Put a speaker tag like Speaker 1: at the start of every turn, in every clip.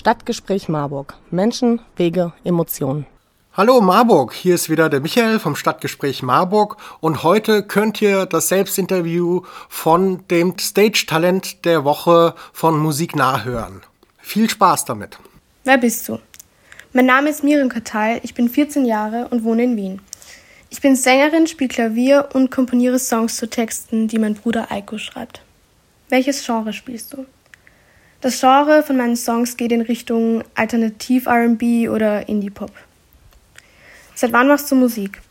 Speaker 1: Stadtgespräch Marburg. Menschen, Wege, Emotionen.
Speaker 2: Hallo Marburg, hier ist wieder der Michael vom Stadtgespräch Marburg und heute könnt ihr das Selbstinterview von dem Stage-Talent der Woche von Musik nachhören. Viel Spaß damit.
Speaker 3: Wer bist du? Mein Name ist Miriam Katal, ich bin 14 Jahre und wohne in Wien. Ich bin Sängerin, spiele Klavier und komponiere Songs zu Texten, die mein Bruder Eiko schreibt. Welches Genre spielst du? Das Genre von meinen Songs geht in Richtung Alternativ RB oder Indie-Pop. Seit wann machst du Musik?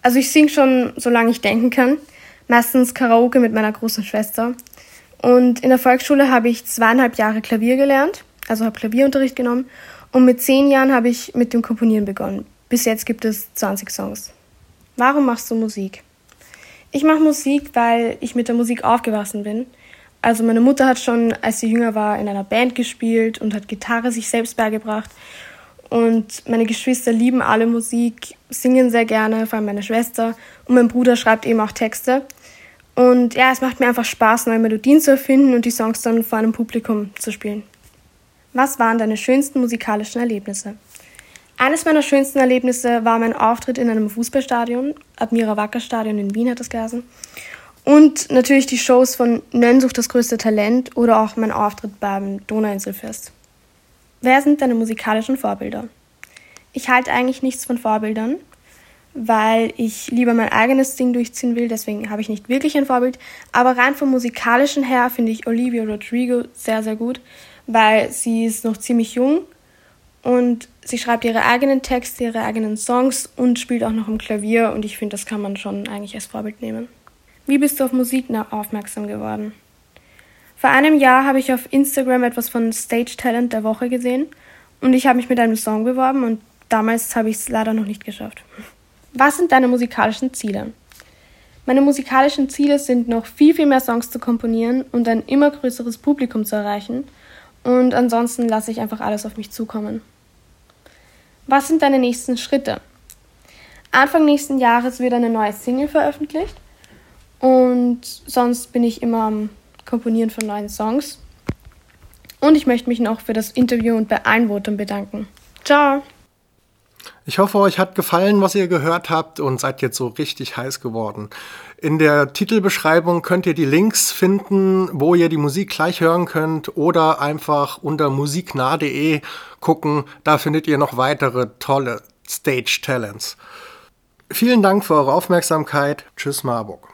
Speaker 3: Also ich singe schon, solange ich denken kann. Meistens Karaoke mit meiner großen Schwester. Und in der Volksschule habe ich zweieinhalb Jahre Klavier gelernt, also habe Klavierunterricht genommen. Und mit zehn Jahren habe ich mit dem Komponieren begonnen. Bis jetzt gibt es 20 Songs. Warum machst du Musik? Ich mache Musik, weil ich mit der Musik aufgewachsen bin. Also meine Mutter hat schon, als sie jünger war, in einer Band gespielt und hat Gitarre sich selbst beigebracht. Und meine Geschwister lieben alle Musik, singen sehr gerne, vor allem meine Schwester. Und mein Bruder schreibt eben auch Texte. Und ja, es macht mir einfach Spaß, neue Melodien zu erfinden und die Songs dann vor einem Publikum zu spielen. Was waren deine schönsten musikalischen Erlebnisse? Eines meiner schönsten Erlebnisse war mein Auftritt in einem Fußballstadion, Admira Wacker Stadion in Wien hat das geheißen. Und natürlich die Shows von Nön sucht das größte Talent oder auch mein Auftritt beim Donauinselfest. Wer sind deine musikalischen Vorbilder? Ich halte eigentlich nichts von Vorbildern, weil ich lieber mein eigenes Ding durchziehen will, deswegen habe ich nicht wirklich ein Vorbild. Aber rein vom musikalischen her finde ich Olivia Rodrigo sehr, sehr gut, weil sie ist noch ziemlich jung und sie schreibt ihre eigenen Texte, ihre eigenen Songs und spielt auch noch im Klavier und ich finde, das kann man schon eigentlich als Vorbild nehmen. Wie bist du auf Musik aufmerksam geworden? Vor einem Jahr habe ich auf Instagram etwas von Stage Talent der Woche gesehen und ich habe mich mit einem Song beworben und damals habe ich es leider noch nicht geschafft. Was sind deine musikalischen Ziele? Meine musikalischen Ziele sind noch viel, viel mehr Songs zu komponieren und ein immer größeres Publikum zu erreichen und ansonsten lasse ich einfach alles auf mich zukommen. Was sind deine nächsten Schritte? Anfang nächsten Jahres wird eine neue Single veröffentlicht und sonst bin ich immer am Komponieren von neuen Songs. Und ich möchte mich noch für das Interview und bei allen Voten bedanken. Ciao!
Speaker 2: Ich hoffe, euch hat gefallen, was ihr gehört habt und seid jetzt so richtig heiß geworden. In der Titelbeschreibung könnt ihr die Links finden, wo ihr die Musik gleich hören könnt oder einfach unter musiknah.de gucken. Da findet ihr noch weitere tolle Stage Talents. Vielen Dank für eure Aufmerksamkeit. Tschüss Marburg.